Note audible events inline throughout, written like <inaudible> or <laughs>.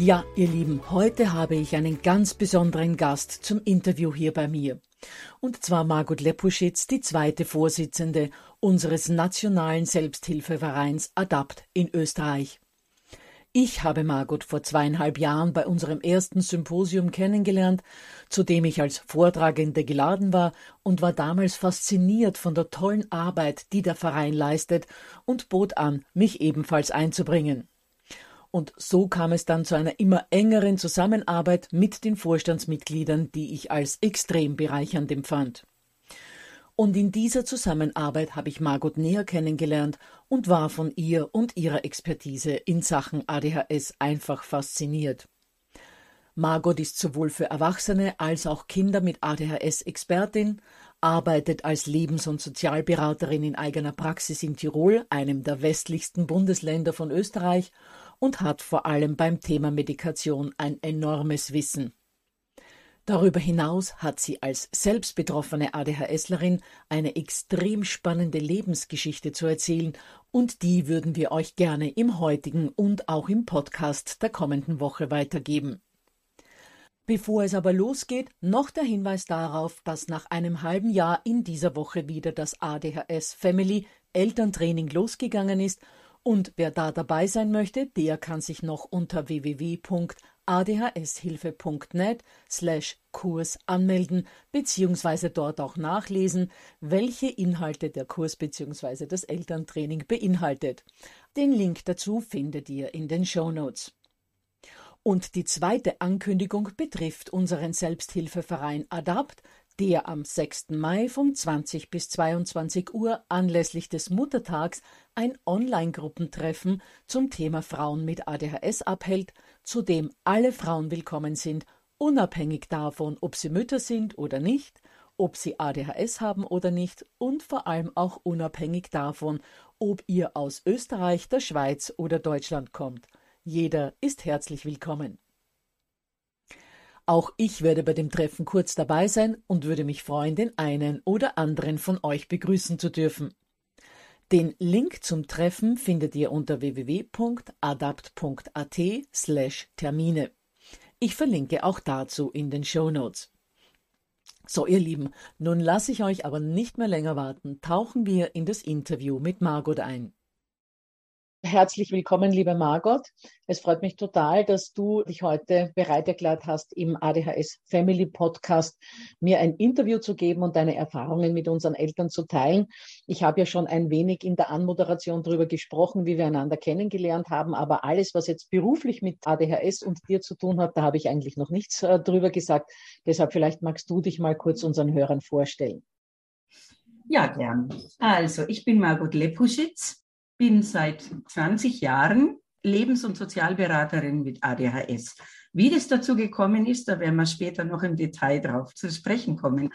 Ja, ihr Lieben, heute habe ich einen ganz besonderen Gast zum Interview hier bei mir. Und zwar Margot Lepuschitz, die zweite Vorsitzende unseres nationalen Selbsthilfevereins ADAPT in Österreich. Ich habe Margot vor zweieinhalb Jahren bei unserem ersten Symposium kennengelernt, zu dem ich als Vortragende geladen war und war damals fasziniert von der tollen Arbeit, die der Verein leistet und bot an, mich ebenfalls einzubringen. Und so kam es dann zu einer immer engeren Zusammenarbeit mit den Vorstandsmitgliedern, die ich als extrem bereichernd empfand. Und in dieser Zusammenarbeit habe ich Margot näher kennengelernt und war von ihr und ihrer Expertise in Sachen ADHS einfach fasziniert. Margot ist sowohl für Erwachsene als auch Kinder mit ADHS Expertin, arbeitet als Lebens- und Sozialberaterin in eigener Praxis in Tirol, einem der westlichsten Bundesländer von Österreich, und hat vor allem beim Thema Medikation ein enormes Wissen. Darüber hinaus hat sie als selbst betroffene ADHSlerin eine extrem spannende Lebensgeschichte zu erzählen und die würden wir euch gerne im heutigen und auch im Podcast der kommenden Woche weitergeben. Bevor es aber losgeht, noch der Hinweis darauf, dass nach einem halben Jahr in dieser Woche wieder das ADHS Family Elterntraining losgegangen ist und wer da dabei sein möchte, der kann sich noch unter www.adhshilfe.net slash Kurs anmelden bzw. dort auch nachlesen, welche Inhalte der Kurs bzw. das Elterntraining beinhaltet. Den Link dazu findet ihr in den Show Notes. Und die zweite Ankündigung betrifft unseren Selbsthilfeverein ADAPT, der am 6. Mai von 20 bis 22 Uhr anlässlich des Muttertags ein Online-Gruppentreffen zum Thema Frauen mit ADHS abhält, zu dem alle Frauen willkommen sind, unabhängig davon, ob sie Mütter sind oder nicht, ob sie ADHS haben oder nicht und vor allem auch unabhängig davon, ob ihr aus Österreich, der Schweiz oder Deutschland kommt. Jeder ist herzlich willkommen. Auch ich werde bei dem Treffen kurz dabei sein und würde mich freuen, den einen oder anderen von euch begrüßen zu dürfen. Den Link zum Treffen findet ihr unter www.adapt.at slash Termine. Ich verlinke auch dazu in den Show Notes. So, ihr Lieben, nun lasse ich euch aber nicht mehr länger warten, tauchen wir in das Interview mit Margot ein. Herzlich willkommen, liebe Margot. Es freut mich total, dass du dich heute bereit erklärt hast, im ADHS Family Podcast mir ein Interview zu geben und deine Erfahrungen mit unseren Eltern zu teilen. Ich habe ja schon ein wenig in der Anmoderation darüber gesprochen, wie wir einander kennengelernt haben, aber alles, was jetzt beruflich mit ADHS und dir zu tun hat, da habe ich eigentlich noch nichts äh, drüber gesagt. Deshalb vielleicht magst du dich mal kurz unseren Hörern vorstellen. Ja, gern. Also, ich bin Margot Lepuschitz bin seit 20 Jahren Lebens- und Sozialberaterin mit ADHS. Wie das dazu gekommen ist, da werden wir später noch im Detail drauf zu sprechen kommen.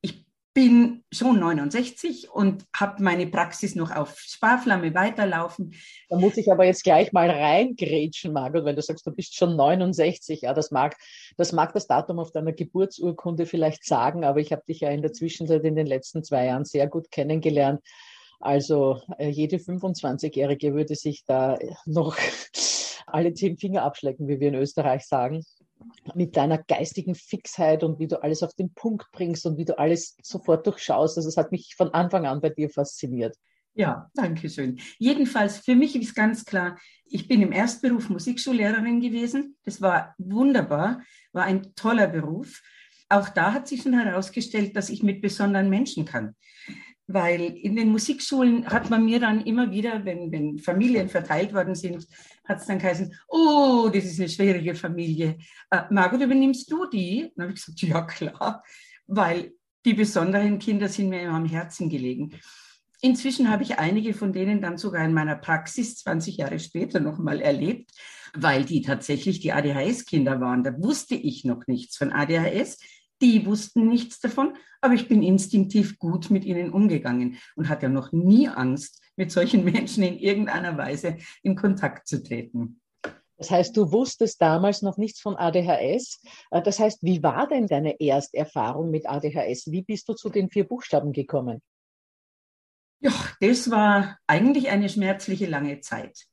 Ich bin schon 69 und habe meine Praxis noch auf Sparflamme weiterlaufen. Da muss ich aber jetzt gleich mal reingrätschen, Margot, weil du sagst, du bist schon 69. Ja, das mag, das mag das Datum auf deiner Geburtsurkunde vielleicht sagen, aber ich habe dich ja in der Zwischenzeit in den letzten zwei Jahren sehr gut kennengelernt. Also äh, jede 25-Jährige würde sich da noch <laughs> alle zehn Finger abschlecken, wie wir in Österreich sagen. Mit deiner geistigen Fixheit und wie du alles auf den Punkt bringst und wie du alles sofort durchschaust. Also es hat mich von Anfang an bei dir fasziniert. Ja, danke schön. Jedenfalls, für mich ist ganz klar, ich bin im Erstberuf Musikschullehrerin gewesen. Das war wunderbar, war ein toller Beruf. Auch da hat sich schon herausgestellt, dass ich mit besonderen Menschen kann weil in den Musikschulen hat man mir dann immer wieder, wenn, wenn Familien verteilt worden sind, hat es dann geheißen, oh, das ist eine schwierige Familie. Äh, Margot, übernimmst du die? Dann habe ich gesagt, ja klar, weil die besonderen Kinder sind mir immer am Herzen gelegen. Inzwischen habe ich einige von denen dann sogar in meiner Praxis 20 Jahre später nochmal erlebt, weil die tatsächlich die ADHS-Kinder waren. Da wusste ich noch nichts von ADHS. Die wussten nichts davon, aber ich bin instinktiv gut mit ihnen umgegangen und hatte noch nie Angst, mit solchen <laughs> Menschen in irgendeiner Weise in Kontakt zu treten. Das heißt, du wusstest damals noch nichts von ADHS. Äh, das heißt, wie war denn deine Ersterfahrung mit ADHS? Wie bist du zu den vier Buchstaben gekommen? Ja, das war eigentlich eine schmerzliche lange Zeit.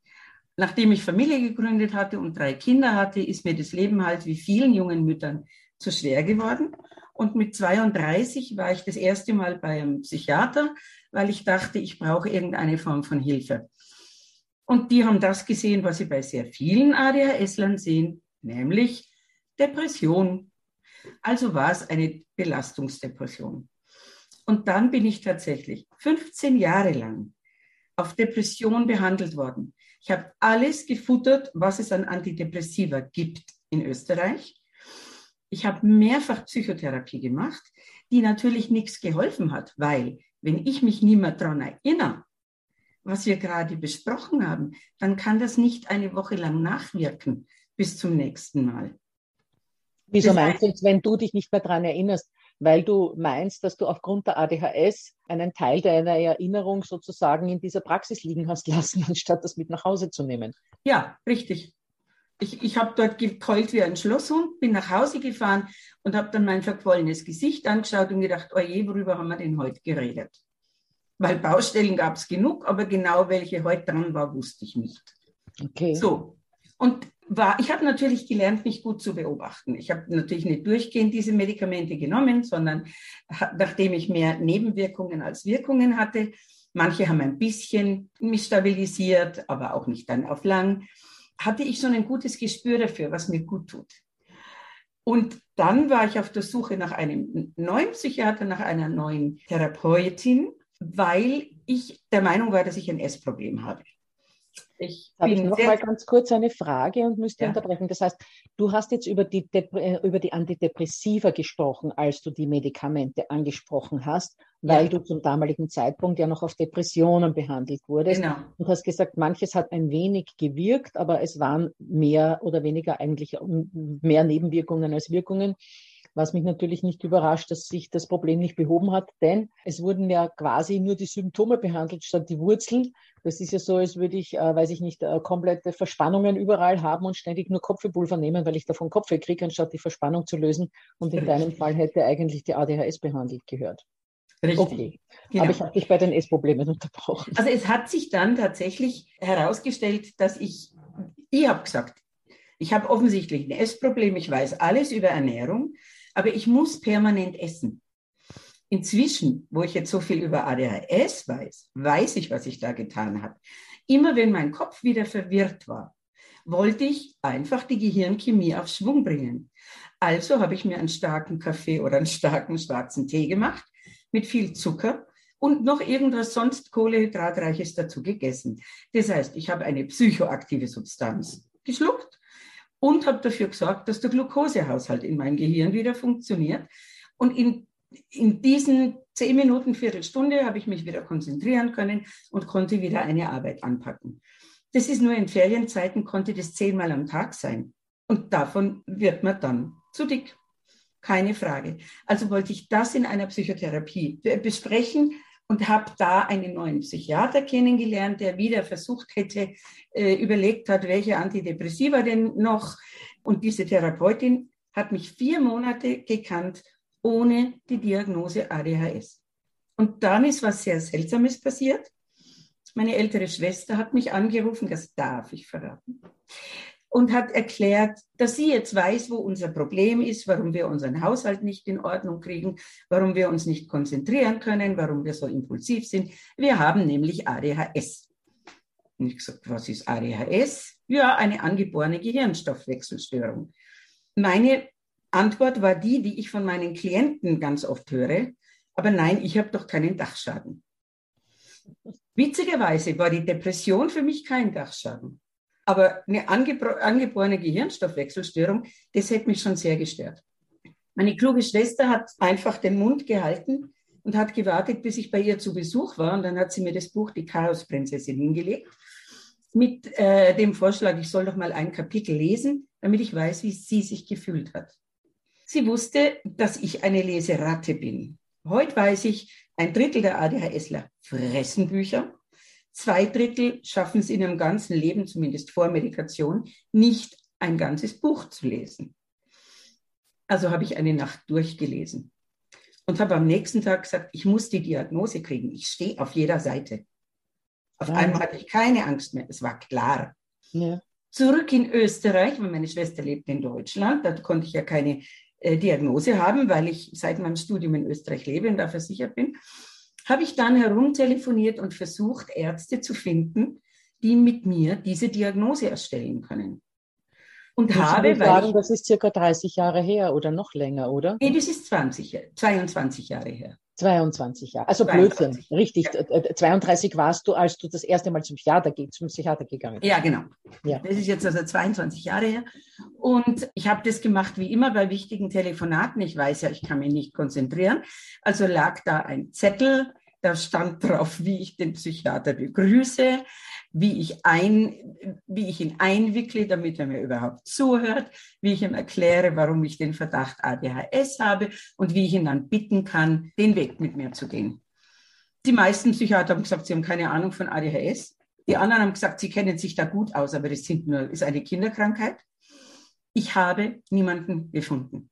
Nachdem ich Familie gegründet hatte und drei Kinder hatte, ist mir das Leben halt wie vielen jungen Müttern zu schwer geworden. Und mit 32 war ich das erste Mal beim Psychiater, weil ich dachte, ich brauche irgendeine Form von Hilfe. Und die haben das gesehen, was sie bei sehr vielen ADHS-Lern sehen, nämlich Depression. Also war es eine Belastungsdepression. Und dann bin ich tatsächlich 15 Jahre lang auf Depression behandelt worden. Ich habe alles gefuttert, was es an Antidepressiva gibt in Österreich. Ich habe mehrfach Psychotherapie gemacht, die natürlich nichts geholfen hat, weil wenn ich mich nicht mehr daran erinnere, was wir gerade besprochen haben, dann kann das nicht eine Woche lang nachwirken bis zum nächsten Mal. Wieso das meinst du jetzt, wenn du dich nicht mehr daran erinnerst, weil du meinst, dass du aufgrund der ADHS einen Teil deiner Erinnerung sozusagen in dieser Praxis liegen hast lassen, <laughs> anstatt das mit nach Hause zu nehmen? Ja, richtig ich, ich habe dort gekeult wie ein Schlosshund, bin nach Hause gefahren und habe dann mein verquollenes Gesicht angeschaut und gedacht, oje, worüber haben wir denn heute geredet? Weil Baustellen gab es genug, aber genau welche heute dran war, wusste ich nicht. Okay. So. Und war, ich habe natürlich gelernt, mich gut zu beobachten. Ich habe natürlich nicht durchgehend diese Medikamente genommen, sondern nachdem ich mehr Nebenwirkungen als Wirkungen hatte, manche haben ein bisschen mich stabilisiert, aber auch nicht dann auf lang hatte ich schon ein gutes Gespür dafür, was mir gut tut. Und dann war ich auf der Suche nach einem neuen Psychiater, nach einer neuen Therapeutin, weil ich der Meinung war, dass ich ein Essproblem habe. Ich habe ich noch mal ganz kurz eine Frage und müsste ja. unterbrechen. Das heißt, du hast jetzt über die, äh, über die Antidepressiva gesprochen, als du die Medikamente angesprochen hast, weil ja. du zum damaligen Zeitpunkt ja noch auf Depressionen behandelt wurdest. Genau. Du hast gesagt, manches hat ein wenig gewirkt, aber es waren mehr oder weniger eigentlich mehr Nebenwirkungen als Wirkungen was mich natürlich nicht überrascht, dass sich das Problem nicht behoben hat, denn es wurden ja quasi nur die Symptome behandelt statt die Wurzeln. Das ist ja so, als würde ich, äh, weiß ich nicht, äh, komplette Verspannungen überall haben und ständig nur Kopfwehpulver nehmen, weil ich davon Kopfweh kriege, anstatt die Verspannung zu lösen. Und in deinem <laughs> Fall hätte eigentlich die ADHS behandelt gehört. Richtig. Okay. Genau. Aber ich habe dich bei den Essproblemen unterbrochen. Also es hat sich dann tatsächlich herausgestellt, dass ich, ich habe gesagt, ich habe offensichtlich ein Essproblem, ich weiß alles über Ernährung, aber ich muss permanent essen. Inzwischen, wo ich jetzt so viel über ADHS weiß, weiß ich, was ich da getan habe. Immer wenn mein Kopf wieder verwirrt war, wollte ich einfach die Gehirnchemie auf Schwung bringen. Also habe ich mir einen starken Kaffee oder einen starken schwarzen Tee gemacht mit viel Zucker und noch irgendwas sonst Kohlehydratreiches dazu gegessen. Das heißt, ich habe eine psychoaktive Substanz geschluckt und habe dafür gesorgt, dass der Glukosehaushalt in meinem Gehirn wieder funktioniert. Und in, in diesen zehn Minuten, Viertelstunde habe ich mich wieder konzentrieren können und konnte wieder eine Arbeit anpacken. Das ist nur in Ferienzeiten, konnte das zehnmal am Tag sein. Und davon wird man dann zu dick. Keine Frage. Also wollte ich das in einer Psychotherapie besprechen und habe da einen neuen Psychiater kennengelernt, der wieder versucht hätte, äh, überlegt hat, welche Antidepressiva denn noch. Und diese Therapeutin hat mich vier Monate gekannt ohne die Diagnose ADHS. Und dann ist was sehr Seltsames passiert. Meine ältere Schwester hat mich angerufen, das darf ich verraten, und hat erklärt, dass sie jetzt weiß, wo unser Problem ist, warum wir unseren Haushalt nicht in Ordnung kriegen, warum wir uns nicht konzentrieren können, warum wir so impulsiv sind. Wir haben nämlich ADHS. Und ich gesagt, was ist ADHS? Ja, eine angeborene Gehirnstoffwechselstörung. Meine Antwort war die, die ich von meinen Klienten ganz oft höre. Aber nein, ich habe doch keinen Dachschaden. Witzigerweise war die Depression für mich kein Dachschaden. Aber eine angeborene Gehirnstoffwechselstörung, das hätte mich schon sehr gestört. Meine kluge Schwester hat einfach den Mund gehalten und hat gewartet, bis ich bei ihr zu Besuch war. Und dann hat sie mir das Buch Die Chaosprinzessin hingelegt mit äh, dem Vorschlag, ich soll doch mal ein Kapitel lesen, damit ich weiß, wie sie sich gefühlt hat. Sie wusste, dass ich eine Leseratte bin. Heute weiß ich, ein Drittel der ADHSler fressen Bücher Zwei Drittel schaffen es in ihrem ganzen Leben, zumindest vor Medikation, nicht ein ganzes Buch zu lesen. Also habe ich eine Nacht durchgelesen und habe am nächsten Tag gesagt, ich muss die Diagnose kriegen. Ich stehe auf jeder Seite. Auf ja. einmal hatte ich keine Angst mehr. Es war klar. Ja. Zurück in Österreich, weil meine Schwester lebt in Deutschland. Da konnte ich ja keine äh, Diagnose haben, weil ich seit meinem Studium in Österreich lebe und da versichert bin habe ich dann herumtelefoniert und versucht, Ärzte zu finden, die mit mir diese Diagnose erstellen können. Und Muss habe, ich sagen, ich, das ist circa 30 Jahre her oder noch länger, oder? Nee, das ist 20, 22 Jahre her. 22 Jahre. Also 22. Blödsinn, richtig. Ja. 32 warst du, als du das erste Mal zum Psychiater, zum Psychiater gegangen bist. Ja, genau. Ja. Das ist jetzt also 22 Jahre her. Und ich habe das gemacht wie immer bei wichtigen Telefonaten. Ich weiß ja, ich kann mich nicht konzentrieren. Also lag da ein Zettel, da stand drauf, wie ich den Psychiater begrüße, wie ich, ein, wie ich ihn einwickle, damit er mir überhaupt zuhört, wie ich ihm erkläre, warum ich den Verdacht ADHS habe und wie ich ihn dann bitten kann, den Weg mit mir zu gehen. Die meisten Psychiater haben gesagt, sie haben keine Ahnung von ADHS. Die anderen haben gesagt, sie kennen sich da gut aus, aber das sind nur, ist eine Kinderkrankheit. Ich habe niemanden gefunden.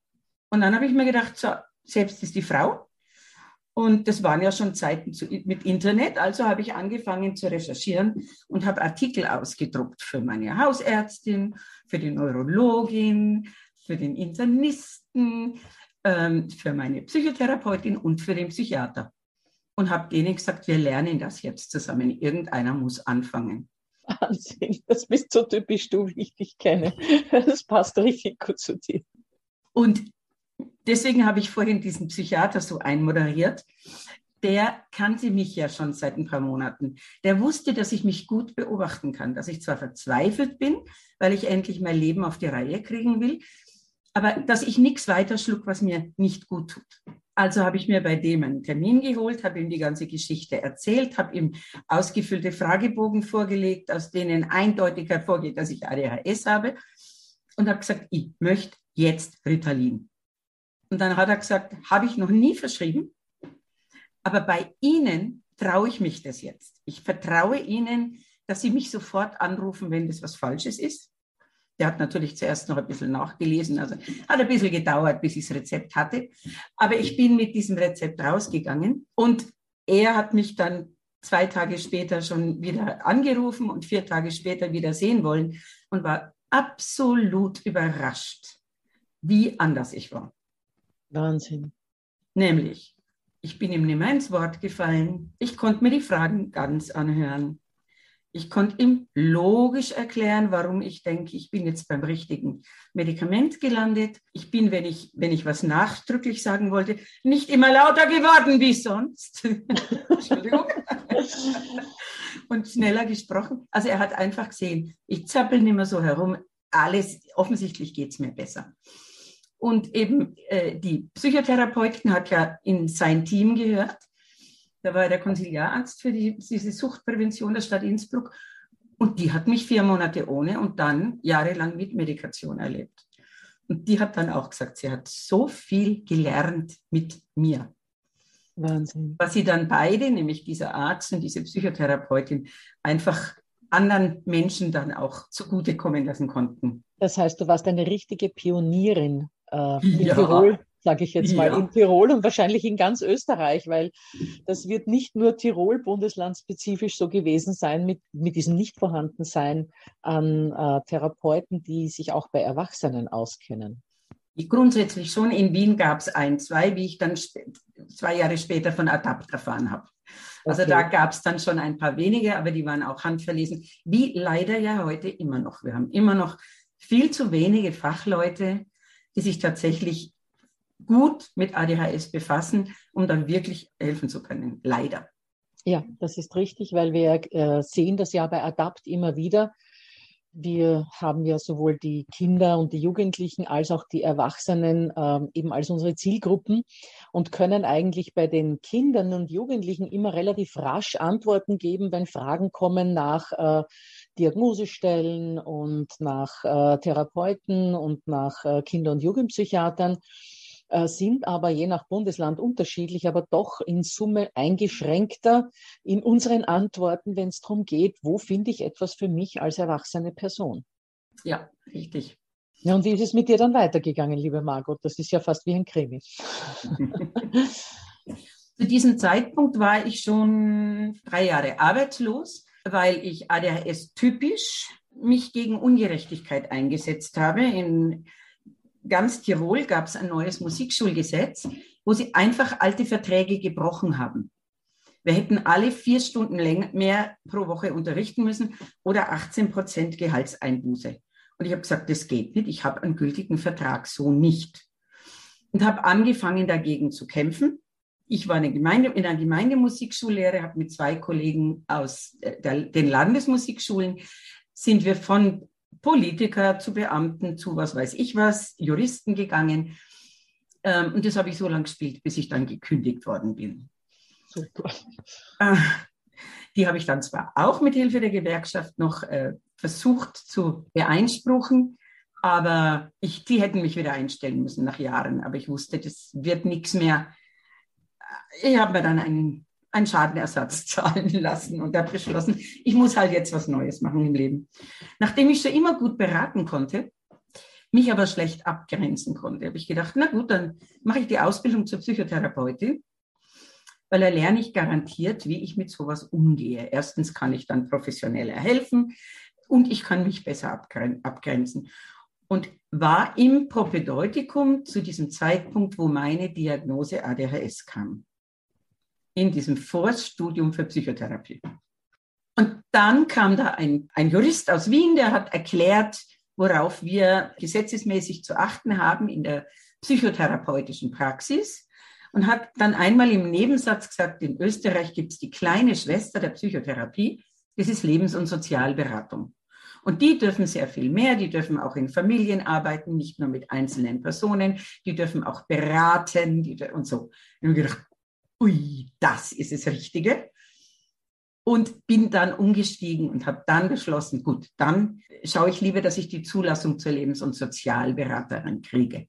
Und dann habe ich mir gedacht, so, selbst ist die Frau, und das waren ja schon Zeiten zu, mit Internet. Also habe ich angefangen zu recherchieren und habe Artikel ausgedruckt für meine Hausärztin, für die Neurologin, für den Internisten, ähm, für meine Psychotherapeutin und für den Psychiater. Und habe denen gesagt, wir lernen das jetzt zusammen. Irgendeiner muss anfangen. Wahnsinn, das bist so typisch du, wie ich dich kenne. <laughs> Das passt richtig gut zu dir. Und deswegen habe ich vorhin diesen Psychiater so einmoderiert. Der kannte mich ja schon seit ein paar Monaten. Der wusste, dass ich mich gut beobachten kann, dass ich zwar verzweifelt bin, weil ich endlich mein Leben auf die Reihe kriegen will, aber dass ich nichts weiter schluck, was mir nicht gut tut. Also habe ich mir bei dem einen Termin geholt, habe ihm die ganze Geschichte erzählt, habe ihm ausgefüllte Fragebogen vorgelegt, aus denen eindeutig hervorgeht, dass ich ADHS habe und habe gesagt, ich möchte jetzt Ritalin. Und dann hat er gesagt, habe ich noch nie verschrieben, aber bei Ihnen traue ich mich das jetzt. Ich vertraue Ihnen, dass Sie mich sofort anrufen, wenn das was Falsches ist. Der hat natürlich zuerst noch ein bisschen nachgelesen, also hat ein bisschen gedauert, bis ich das Rezept hatte. Aber ich bin mit diesem Rezept rausgegangen und er hat mich dann zwei Tage später schon wieder angerufen und vier Tage später wieder sehen wollen und war absolut überrascht, wie anders ich war. Wahnsinn. Nämlich, ich bin ihm nicht mehr ins Wort gefallen. Ich konnte mir die Fragen ganz anhören. Ich konnte ihm logisch erklären, warum ich denke, ich bin jetzt beim richtigen Medikament gelandet. Ich bin, wenn ich, wenn ich was nachdrücklich sagen wollte, nicht immer lauter geworden wie sonst. <laughs> Entschuldigung. <laughs> Und schneller gesprochen. Also er hat einfach gesehen, ich zappel nicht mehr so herum. Alles, offensichtlich geht es mir besser. Und eben äh, die Psychotherapeutin hat ja in sein Team gehört. Da war der Konsiliararzt für die, diese Suchtprävention der Stadt Innsbruck. Und die hat mich vier Monate ohne und dann jahrelang mit Medikation erlebt. Und die hat dann auch gesagt, sie hat so viel gelernt mit mir. Wahnsinn. Was sie dann beide, nämlich dieser Arzt und diese Psychotherapeutin, einfach anderen Menschen dann auch zugutekommen lassen konnten. Das heißt, du warst eine richtige Pionierin in ja. Tirol sage ich jetzt mal, ja. in Tirol und wahrscheinlich in ganz Österreich, weil das wird nicht nur Tirol bundeslandspezifisch so gewesen sein mit, mit diesem Nichtvorhandensein an äh, Therapeuten, die sich auch bei Erwachsenen auskennen. Grundsätzlich schon. In Wien gab es ein, zwei, wie ich dann zwei Jahre später von Adapt erfahren habe. Also okay. da gab es dann schon ein paar wenige, aber die waren auch handverlesen, wie leider ja heute immer noch. Wir haben immer noch viel zu wenige Fachleute, die sich tatsächlich gut mit ADHS befassen, um dann wirklich helfen zu können. Leider. Ja, das ist richtig, weil wir äh, sehen das ja bei Adapt immer wieder. Wir haben ja sowohl die Kinder und die Jugendlichen als auch die Erwachsenen äh, eben als unsere Zielgruppen und können eigentlich bei den Kindern und Jugendlichen immer relativ rasch Antworten geben, wenn Fragen kommen nach äh, Diagnosestellen und nach äh, Therapeuten und nach äh, Kinder- und Jugendpsychiatern. Äh, sind aber je nach Bundesland unterschiedlich, aber doch in Summe eingeschränkter in unseren Antworten, wenn es darum geht, wo finde ich etwas für mich als erwachsene Person. Ja, richtig. Ja, und wie ist es mit dir dann weitergegangen, liebe Margot? Das ist ja fast wie ein Krimi. <laughs> Zu diesem Zeitpunkt war ich schon drei Jahre arbeitslos, weil ich ADHS typisch mich gegen Ungerechtigkeit eingesetzt habe. In ganz Tirol gab es ein neues Musikschulgesetz, wo sie einfach alte Verträge gebrochen haben. Wir hätten alle vier Stunden mehr pro Woche unterrichten müssen oder 18 Prozent Gehaltseinbuße. Und ich habe gesagt, das geht nicht. Ich habe einen gültigen Vertrag so nicht. Und habe angefangen, dagegen zu kämpfen. Ich war eine Gemeinde, in einer Gemeindemusikschullehre, habe mit zwei Kollegen aus äh, der, den Landesmusikschulen sind wir von Politiker zu Beamten zu was weiß ich was, Juristen gegangen. Ähm, und das habe ich so lange gespielt, bis ich dann gekündigt worden bin. Super. Äh, die habe ich dann zwar auch mit Hilfe der Gewerkschaft noch äh, versucht zu beeinspruchen, aber ich, die hätten mich wieder einstellen müssen nach Jahren. Aber ich wusste, das wird nichts mehr. Ich habe mir dann einen einen Schadenersatz <laughs> zahlen lassen und habe beschlossen, ich muss halt jetzt was Neues machen im Leben. Nachdem ich schon immer gut beraten konnte, mich aber schlecht abgrenzen konnte, habe ich gedacht, na gut, dann mache ich die Ausbildung zur Psychotherapeutin, weil da lerne ich garantiert, wie ich mit sowas umgehe. Erstens kann ich dann professioneller helfen und ich kann mich besser abgrenzen. Und war im Propedeutikum zu diesem Zeitpunkt, wo meine Diagnose ADHS kam in diesem Vorstudium für Psychotherapie. Und dann kam da ein, ein Jurist aus Wien, der hat erklärt, worauf wir gesetzesmäßig zu achten haben in der psychotherapeutischen Praxis und hat dann einmal im Nebensatz gesagt, in Österreich gibt es die kleine Schwester der Psychotherapie, das ist Lebens- und Sozialberatung. Und die dürfen sehr viel mehr, die dürfen auch in Familien arbeiten, nicht nur mit einzelnen Personen, die dürfen auch beraten die, und so. Und ich gedacht, ui, das ist das Richtige. Und bin dann umgestiegen und habe dann beschlossen, gut, dann schaue ich lieber, dass ich die Zulassung zur Lebens- und Sozialberaterin kriege.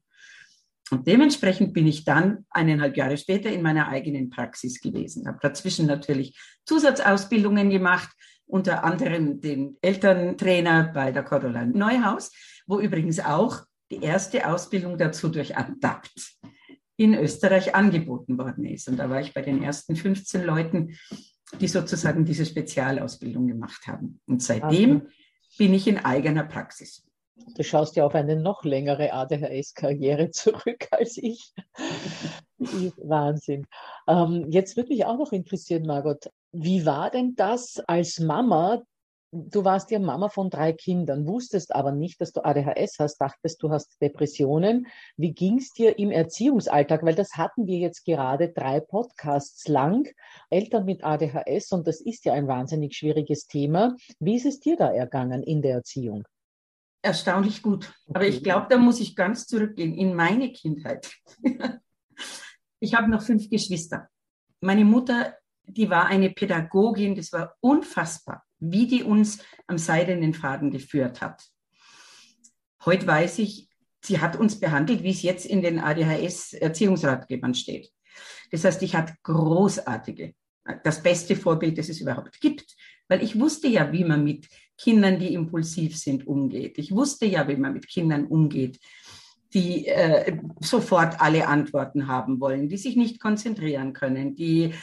Und dementsprechend bin ich dann eineinhalb Jahre später in meiner eigenen Praxis gewesen. Habe dazwischen natürlich Zusatzausbildungen gemacht, unter anderem den Elterntrainer bei der Cordula Neuhaus, wo übrigens auch die erste Ausbildung dazu durch ADAPT in Österreich angeboten worden ist. Und da war ich bei den ersten 15 Leuten, die sozusagen diese Spezialausbildung gemacht haben. Und seitdem okay. bin ich in eigener Praxis. Du schaust ja auf eine noch längere ADHS-Karriere zurück als ich. <laughs> Wahnsinn. Ähm, jetzt würde mich auch noch interessieren, Margot, wie war denn das als Mama du warst ja Mama von drei Kindern, wusstest aber nicht, dass du ADHS hast, dachtest, du hast Depressionen. Wie ging es dir im Erziehungsalltag? Weil das hatten wir jetzt gerade drei Podcasts lang, Eltern mit ADHS, und das ist ja ein wahnsinnig schwieriges Thema. Wie ist es dir da ergangen in der Erziehung? Erstaunlich gut. Aber ich glaube, da muss ich ganz zurückgehen in meine Kindheit. <laughs> ich habe noch fünf Geschwister. Meine Mutter, die war eine Pädagogin, das war unfassbar wie die uns am seidenen Faden geführt hat. Heute weiß ich, sie hat uns behandelt, wie es jetzt in den ADHS-Erziehungsratgebern steht. Das heißt, ich hatte großartige, das beste Vorbild, das es überhaupt gibt, weil ich wusste ja, wie man mit Kindern, die impulsiv sind, umgeht. Ich wusste ja, wie man mit Kindern umgeht, die äh, sofort alle Antworten haben wollen, die sich nicht konzentrieren können, die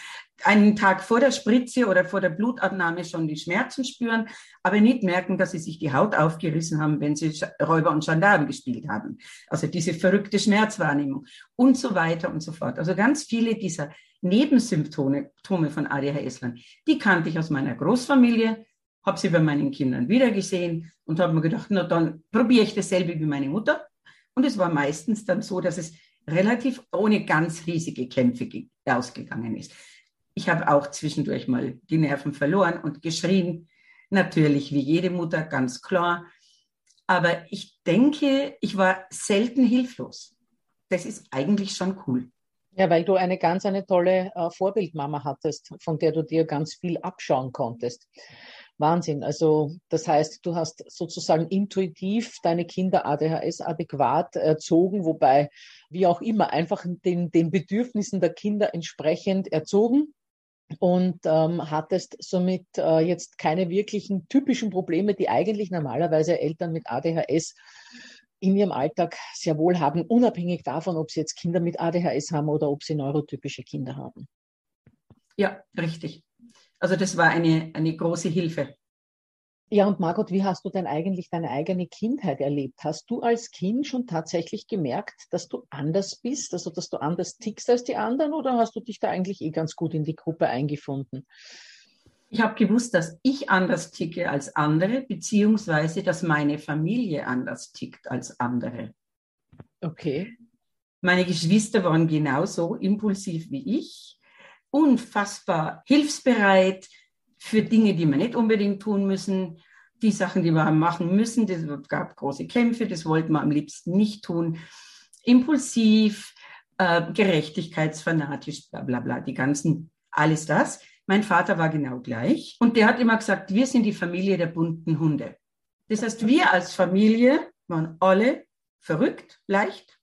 einen Tag vor der Spritze oder vor der Blutabnahme schon die Schmerzen spüren, aber nicht merken, dass sie sich die Haut aufgerissen haben, wenn sie Räuber und Gendarmen gespielt haben. Also diese verrückte Schmerzwahrnehmung und so weiter und so fort. Also ganz viele dieser Nebensymptome von ADHS-Lern, die kannte ich aus meiner Großfamilie, habe sie bei meinen Kindern wiedergesehen und habe mir gedacht, na dann probiere ich dasselbe wie meine Mutter. Und es war meistens dann so, dass es relativ ohne ganz riesige Kämpfe ausgegangen ist. Ich habe auch zwischendurch mal die Nerven verloren und geschrien. Natürlich, wie jede Mutter, ganz klar. Aber ich denke, ich war selten hilflos. Das ist eigentlich schon cool. Ja, weil du eine ganz eine tolle äh, Vorbildmama hattest, von der du dir ganz viel abschauen konntest. Wahnsinn. Also das heißt, du hast sozusagen intuitiv deine Kinder ADHS adäquat erzogen, wobei, wie auch immer, einfach den, den Bedürfnissen der Kinder entsprechend erzogen und ähm, hattest somit äh, jetzt keine wirklichen typischen Probleme, die eigentlich normalerweise Eltern mit ADHS in ihrem Alltag sehr wohl haben, unabhängig davon, ob sie jetzt Kinder mit ADHS haben oder ob sie neurotypische Kinder haben. Ja, richtig. Also das war eine, eine große Hilfe. Ja, und Margot, wie hast du denn eigentlich deine eigene Kindheit erlebt? Hast du als Kind schon tatsächlich gemerkt, dass du anders bist, also dass du anders tickst als die anderen, oder hast du dich da eigentlich eh ganz gut in die Gruppe eingefunden? Ich habe gewusst, dass ich anders ticke als andere, beziehungsweise dass meine Familie anders tickt als andere. Okay. Meine Geschwister waren genauso impulsiv wie ich, unfassbar hilfsbereit, für Dinge, die wir nicht unbedingt tun müssen. Die Sachen, die wir machen müssen, das gab große Kämpfe, das wollten wir am liebsten nicht tun. Impulsiv, äh, gerechtigkeitsfanatisch, bla bla bla, die ganzen, alles das. Mein Vater war genau gleich und der hat immer gesagt, wir sind die Familie der bunten Hunde. Das heißt, wir als Familie waren alle verrückt, leicht,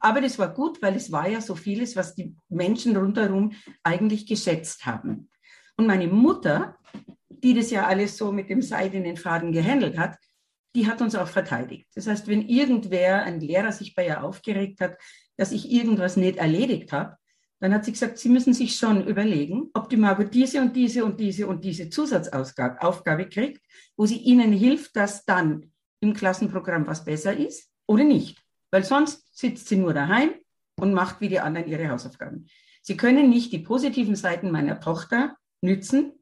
aber das war gut, weil es war ja so vieles, was die Menschen rundherum eigentlich geschätzt haben. Und meine Mutter, die das ja alles so mit dem seidenen Faden gehandelt hat, die hat uns auch verteidigt. Das heißt, wenn irgendwer, ein Lehrer sich bei ihr aufgeregt hat, dass ich irgendwas nicht erledigt habe, dann hat sie gesagt, Sie müssen sich schon überlegen, ob die Margot diese und diese und diese und diese Zusatzaufgabe kriegt, wo sie Ihnen hilft, dass dann im Klassenprogramm was besser ist oder nicht. Weil sonst sitzt sie nur daheim und macht wie die anderen ihre Hausaufgaben. Sie können nicht die positiven Seiten meiner Tochter nützen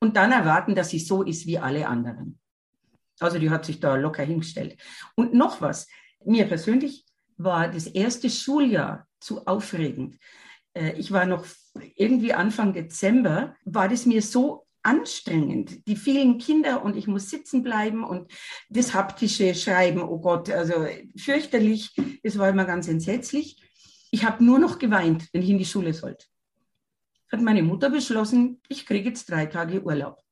und dann erwarten, dass sie so ist wie alle anderen. Also die hat sich da locker hingestellt. Und noch was, mir persönlich war das erste Schuljahr zu aufregend. Äh, ich war noch irgendwie Anfang Dezember, war das mir so anstrengend. Die vielen Kinder und ich muss sitzen bleiben und das haptische Schreiben, oh Gott, also fürchterlich. Das war immer ganz entsetzlich. Ich habe nur noch geweint, wenn ich in die Schule sollte hat meine Mutter beschlossen, ich kriege jetzt drei Tage Urlaub.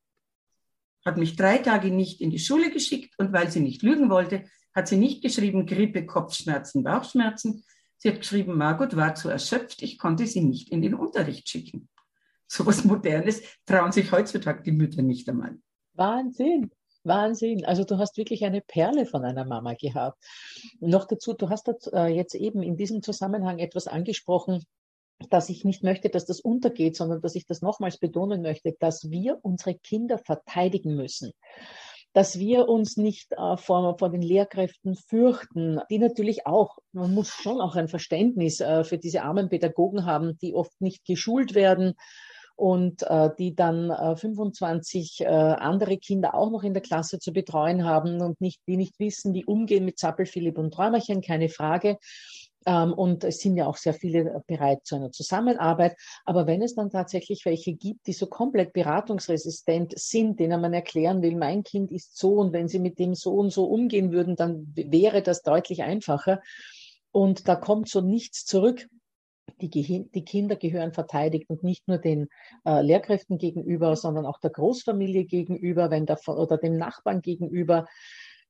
Hat mich drei Tage nicht in die Schule geschickt und weil sie nicht lügen wollte, hat sie nicht geschrieben Grippe, Kopfschmerzen, Bauchschmerzen. Sie hat geschrieben, Margot war zu erschöpft, ich konnte sie nicht in den Unterricht schicken. So was Modernes trauen sich heutzutage die Mütter nicht einmal. Wahnsinn. Wahnsinn. Also du hast wirklich eine Perle von einer Mama gehabt. Noch dazu, du hast äh, jetzt eben in diesem Zusammenhang etwas angesprochen, dass ich nicht möchte, dass das untergeht, sondern dass ich das nochmals betonen möchte, dass wir unsere Kinder verteidigen müssen dass wir uns nicht äh, vor, vor den Lehrkräften fürchten, die natürlich auch, man muss schon auch ein Verständnis äh, für diese armen Pädagogen haben, die oft nicht geschult werden und äh, die dann äh, 25 äh, andere Kinder auch noch in der Klasse zu betreuen haben und nicht, die nicht wissen, wie umgehen mit Zappel, Philipp und Träumerchen, keine Frage. Ähm, und es sind ja auch sehr viele bereit zu einer Zusammenarbeit. Aber wenn es dann tatsächlich welche gibt, die so komplett beratungsresistent sind, denen man erklären will, mein Kind ist so und wenn sie mit dem so und so umgehen würden, dann wäre das deutlich einfacher. Und da kommt so nichts zurück. Die, die, Kinder gehören verteidigt und nicht nur den äh, Lehrkräften gegenüber, sondern auch der Großfamilie gegenüber, wenn der, oder dem Nachbarn gegenüber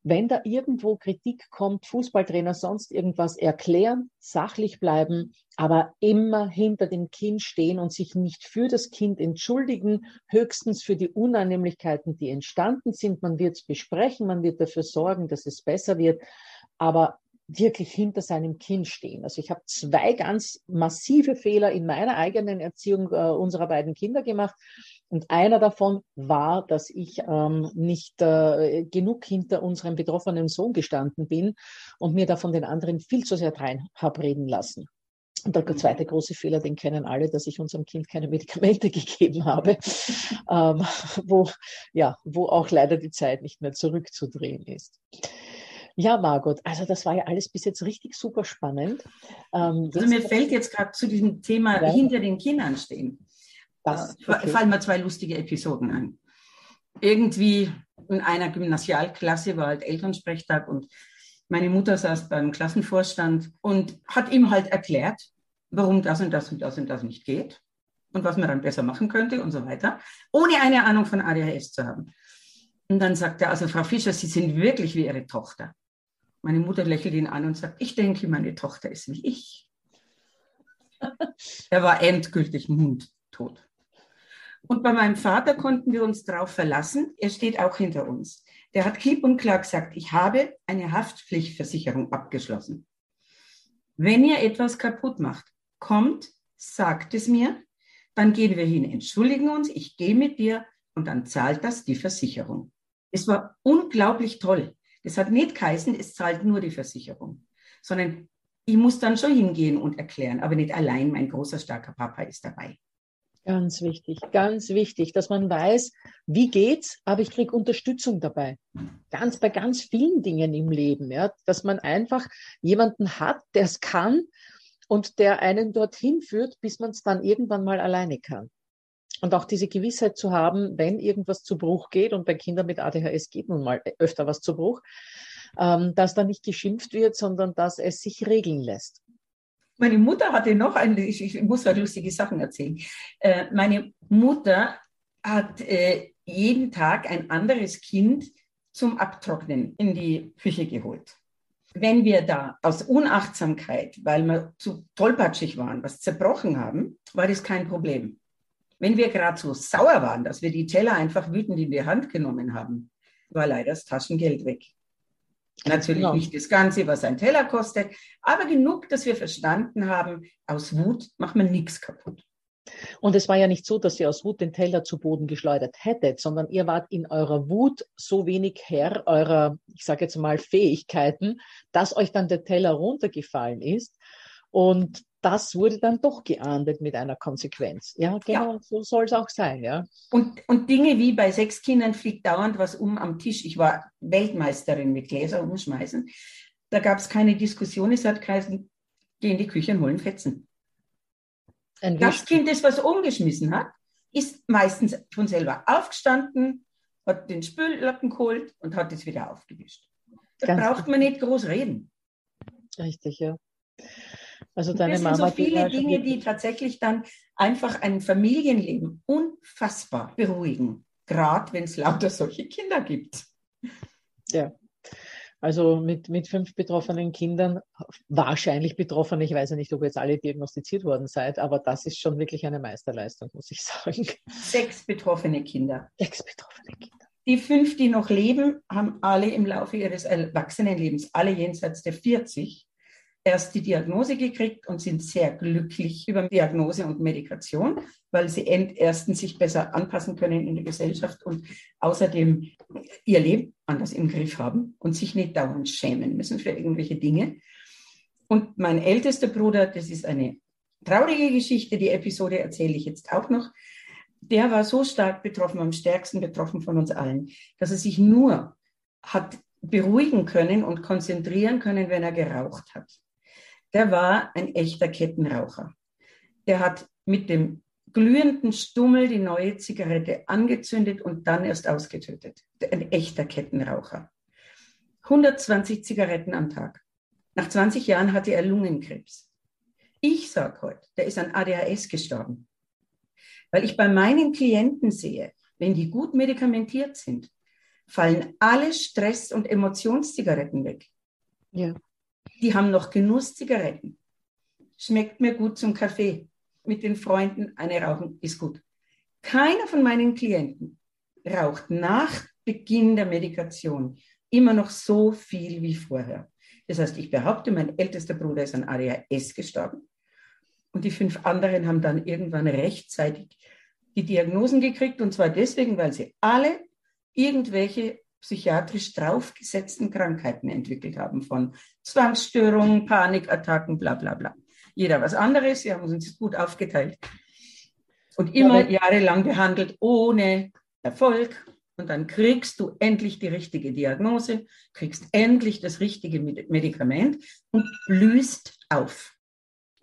wenn da irgendwo Kritik kommt, Fußballtrainer, sonst irgendwas erklären, sachlich bleiben, aber immer hinter dem Kind stehen und sich nicht für das Kind entschuldigen, höchstens für die Unannehmlichkeiten, die entstanden sind. Man wird es besprechen, man wird dafür sorgen, dass es besser wird, aber wirklich hinter seinem Kind stehen. Also ich habe zwei ganz massive Fehler in meiner eigenen Erziehung äh, unserer beiden Kinder gemacht. Und einer davon war, dass ich ähm, nicht äh, genug hinter unserem betroffenen Sohn gestanden bin und mir da von den anderen viel zu sehr rein habe reden lassen. Und der zweite große Fehler, den kennen alle, dass ich unserem Kind keine Medikamente <laughs> gegeben habe, ähm, wo, ja, wo auch leider die Zeit nicht mehr zurückzudrehen ist. Ja, Margot, also das war ja alles bis jetzt richtig super spannend. Ähm, also mir fällt jetzt gerade zu diesem Thema ja. hinter den Kindern stehen. Das, okay. fallen mir zwei lustige Episoden ein. Irgendwie in einer Gymnasialklasse war halt Elternsprechtag und meine Mutter saß beim Klassenvorstand und hat ihm halt erklärt, warum das und das und das und das nicht geht und was man dann besser machen könnte und so weiter, ohne eine Ahnung von ADHS zu haben. Und dann sagt er, also Frau Fischer, Sie sind wirklich wie Ihre Tochter. Meine Mutter lächelt ihn an und sagt, ich denke, meine Tochter ist wie ich. <laughs> er war endgültig mundtot. Und bei meinem Vater konnten wir uns darauf verlassen. Er steht auch hinter uns. Der hat klipp und klar gesagt, ich habe eine Haftpflichtversicherung abgeschlossen. Wenn ihr etwas kaputt macht, kommt, sagt es mir, dann gehen wir hin, entschuldigen uns, ich gehe mit dir und dann zahlt das die Versicherung. Es war unglaublich toll. Das hat nicht geheißen, es zahlt nur die Versicherung, sondern ich muss dann schon hingehen und erklären, aber nicht allein, mein großer, starker Papa ist dabei. Ganz wichtig, ganz wichtig, dass man weiß, wie geht's, aber ich kriege Unterstützung dabei. Ganz bei ganz vielen Dingen im Leben, ja, dass man einfach jemanden hat, der es kann und der einen dorthin führt, bis man es dann irgendwann mal alleine kann. Und auch diese Gewissheit zu haben, wenn irgendwas zu Bruch geht, und bei Kindern mit ADHS geht nun mal öfter was zu Bruch, ähm, dass da nicht geschimpft wird, sondern dass es sich regeln lässt. Meine Mutter hatte noch eine, ich, ich muss halt lustige Sachen erzählen. Äh, meine Mutter hat äh, jeden Tag ein anderes Kind zum Abtrocknen in die Küche geholt. Wenn wir da aus Unachtsamkeit, weil wir zu tollpatschig waren, was zerbrochen haben, war das kein Problem. Wenn wir gerade so sauer waren, dass wir die Teller einfach wütend in die Hand genommen haben, war leider das Taschengeld weg. Natürlich genau. nicht das Ganze, was ein Teller kostet, aber genug, dass wir verstanden haben, aus Wut macht man nichts kaputt. Und es war ja nicht so, dass ihr aus Wut den Teller zu Boden geschleudert hättet, sondern ihr wart in eurer Wut so wenig Herr eurer, ich sage jetzt mal, Fähigkeiten, dass euch dann der Teller runtergefallen ist. Und das wurde dann doch geahndet mit einer Konsequenz. Ja, genau, ja. so soll es auch sein, ja. Und, und Dinge wie bei sechs Kindern fliegt dauernd was um am Tisch. Ich war Weltmeisterin mit Gläser umschmeißen. Da gab es keine Diskussion. Es hat geheißen, geh in die Küche und holen Fetzen. Ein das Kind, das was umgeschmissen hat, ist meistens von selber aufgestanden, hat den Spüllappen geholt und hat es wieder aufgewischt. Da Ganz braucht man nicht groß reden. Richtig, ja. Also deine das Mama. Sind so viele Dinge, die tatsächlich dann einfach ein Familienleben unfassbar beruhigen. Gerade wenn es lauter solche Kinder gibt. Ja. Also mit, mit fünf betroffenen Kindern, wahrscheinlich betroffen, ich weiß ja nicht, ob ihr jetzt alle diagnostiziert worden seid, aber das ist schon wirklich eine Meisterleistung, muss ich <laughs> sagen. Sechs betroffene Kinder. Sechs betroffene Kinder. Die fünf, die noch leben, haben alle im Laufe ihres Erwachsenenlebens, alle jenseits der 40, erst die Diagnose gekriegt und sind sehr glücklich über Diagnose und Medikation, weil sie erstens sich besser anpassen können in der Gesellschaft und außerdem ihr Leben anders im Griff haben und sich nicht dauernd schämen müssen für irgendwelche Dinge. Und mein ältester Bruder, das ist eine traurige Geschichte, die Episode erzähle ich jetzt auch noch. der war so stark betroffen, am stärksten betroffen von uns allen, dass er sich nur hat beruhigen können und konzentrieren können, wenn er geraucht hat. Der war ein echter Kettenraucher. Der hat mit dem glühenden Stummel die neue Zigarette angezündet und dann erst ausgetötet. Ein echter Kettenraucher. 120 Zigaretten am Tag. Nach 20 Jahren hatte er Lungenkrebs. Ich sage heute, der ist an ADHS gestorben. Weil ich bei meinen Klienten sehe, wenn die gut medikamentiert sind, fallen alle Stress- und Emotionszigaretten weg. Ja. Die haben noch Genusszigaretten. Schmeckt mir gut zum Kaffee. Mit den Freunden eine rauchen ist gut. Keiner von meinen Klienten raucht nach Beginn der Medikation immer noch so viel wie vorher. Das heißt, ich behaupte, mein ältester Bruder ist an ADHS gestorben. Und die fünf anderen haben dann irgendwann rechtzeitig die Diagnosen gekriegt. Und zwar deswegen, weil sie alle irgendwelche psychiatrisch draufgesetzten Krankheiten entwickelt haben, von Zwangsstörungen, Panikattacken, bla bla bla. Jeder was anderes, sie haben uns gut aufgeteilt. Und immer ja, jahrelang behandelt ohne Erfolg. Und dann kriegst du endlich die richtige Diagnose, kriegst endlich das richtige Medikament und blühst auf.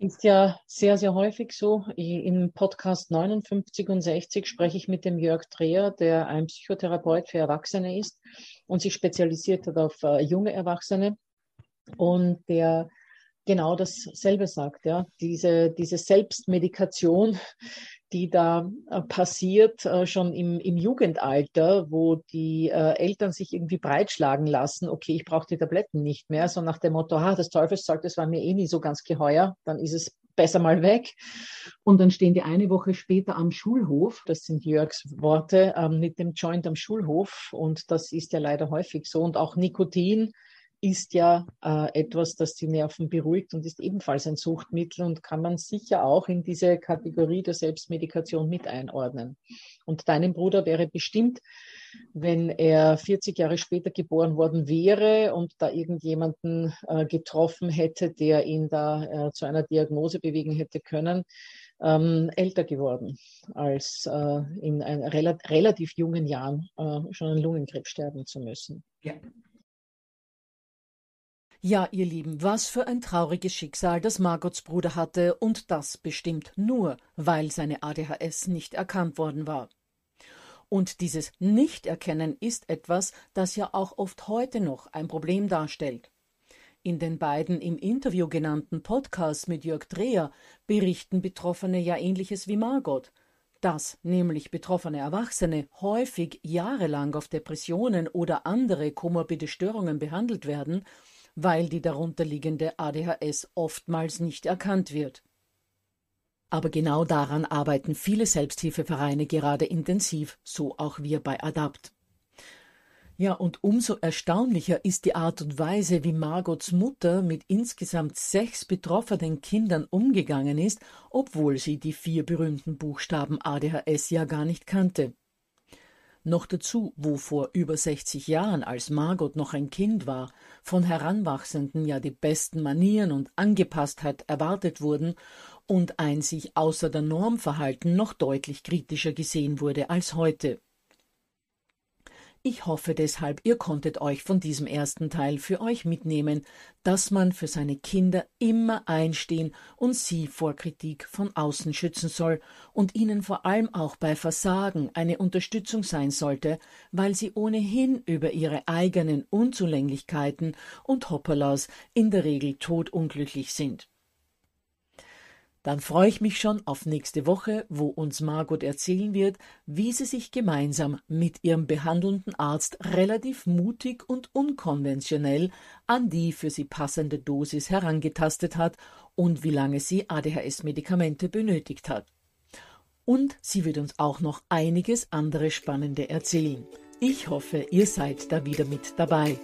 Ist ja sehr, sehr häufig so. Im Podcast 59 und 60 spreche ich mit dem Jörg Dreher, der ein Psychotherapeut für Erwachsene ist und sich spezialisiert hat auf äh, junge Erwachsene und der genau dasselbe sagt, ja. Diese, diese Selbstmedikation, die da äh, passiert, äh, schon im, im Jugendalter, wo die äh, Eltern sich irgendwie breitschlagen lassen, okay, ich brauche die Tabletten nicht mehr, so nach dem Motto, ah, das Teufelszeug, das war mir eh nie so ganz geheuer, dann ist es besser mal weg. Und dann stehen die eine Woche später am Schulhof, das sind Jörgs Worte, ähm, mit dem Joint am Schulhof und das ist ja leider häufig so und auch Nikotin ist ja äh, etwas, das die Nerven beruhigt und ist ebenfalls ein Suchtmittel und kann man sicher auch in diese Kategorie der Selbstmedikation mit einordnen. Und deinem Bruder wäre bestimmt, wenn er 40 Jahre später geboren worden wäre und da irgendjemanden äh, getroffen hätte, der ihn da äh, zu einer Diagnose bewegen hätte können, ähm, älter geworden, als äh, in ein, rel relativ jungen Jahren äh, schon an Lungenkrebs sterben zu müssen. Ja. Ja, ihr Lieben, was für ein trauriges Schicksal das Margots Bruder hatte und das bestimmt nur, weil seine ADHS nicht erkannt worden war. Und dieses Nichterkennen ist etwas, das ja auch oft heute noch ein Problem darstellt. In den beiden im Interview genannten Podcasts mit Jörg Dreher berichten Betroffene ja ähnliches wie Margot, dass nämlich betroffene Erwachsene häufig jahrelang auf Depressionen oder andere komorbide Störungen behandelt werden weil die darunterliegende ADHS oftmals nicht erkannt wird. Aber genau daran arbeiten viele Selbsthilfevereine gerade intensiv, so auch wir bei Adapt. Ja, und umso erstaunlicher ist die Art und Weise, wie Margots Mutter mit insgesamt sechs betroffenen Kindern umgegangen ist, obwohl sie die vier berühmten Buchstaben ADHS ja gar nicht kannte. Noch dazu, wo vor über 60 Jahren, als Margot noch ein Kind war, von Heranwachsenden ja die besten Manieren und Angepasstheit erwartet wurden und ein sich außer der Norm Verhalten noch deutlich kritischer gesehen wurde als heute. Ich hoffe deshalb, ihr konntet euch von diesem ersten Teil für euch mitnehmen, dass man für seine Kinder immer einstehen und sie vor Kritik von außen schützen soll und ihnen vor allem auch bei Versagen eine Unterstützung sein sollte, weil sie ohnehin über ihre eigenen Unzulänglichkeiten und Hopperlas in der Regel todunglücklich sind. Dann freue ich mich schon auf nächste Woche, wo uns Margot erzählen wird, wie sie sich gemeinsam mit ihrem behandelnden Arzt relativ mutig und unkonventionell an die für sie passende Dosis herangetastet hat und wie lange sie ADHS-Medikamente benötigt hat. Und sie wird uns auch noch einiges andere Spannende erzählen. Ich hoffe, ihr seid da wieder mit dabei.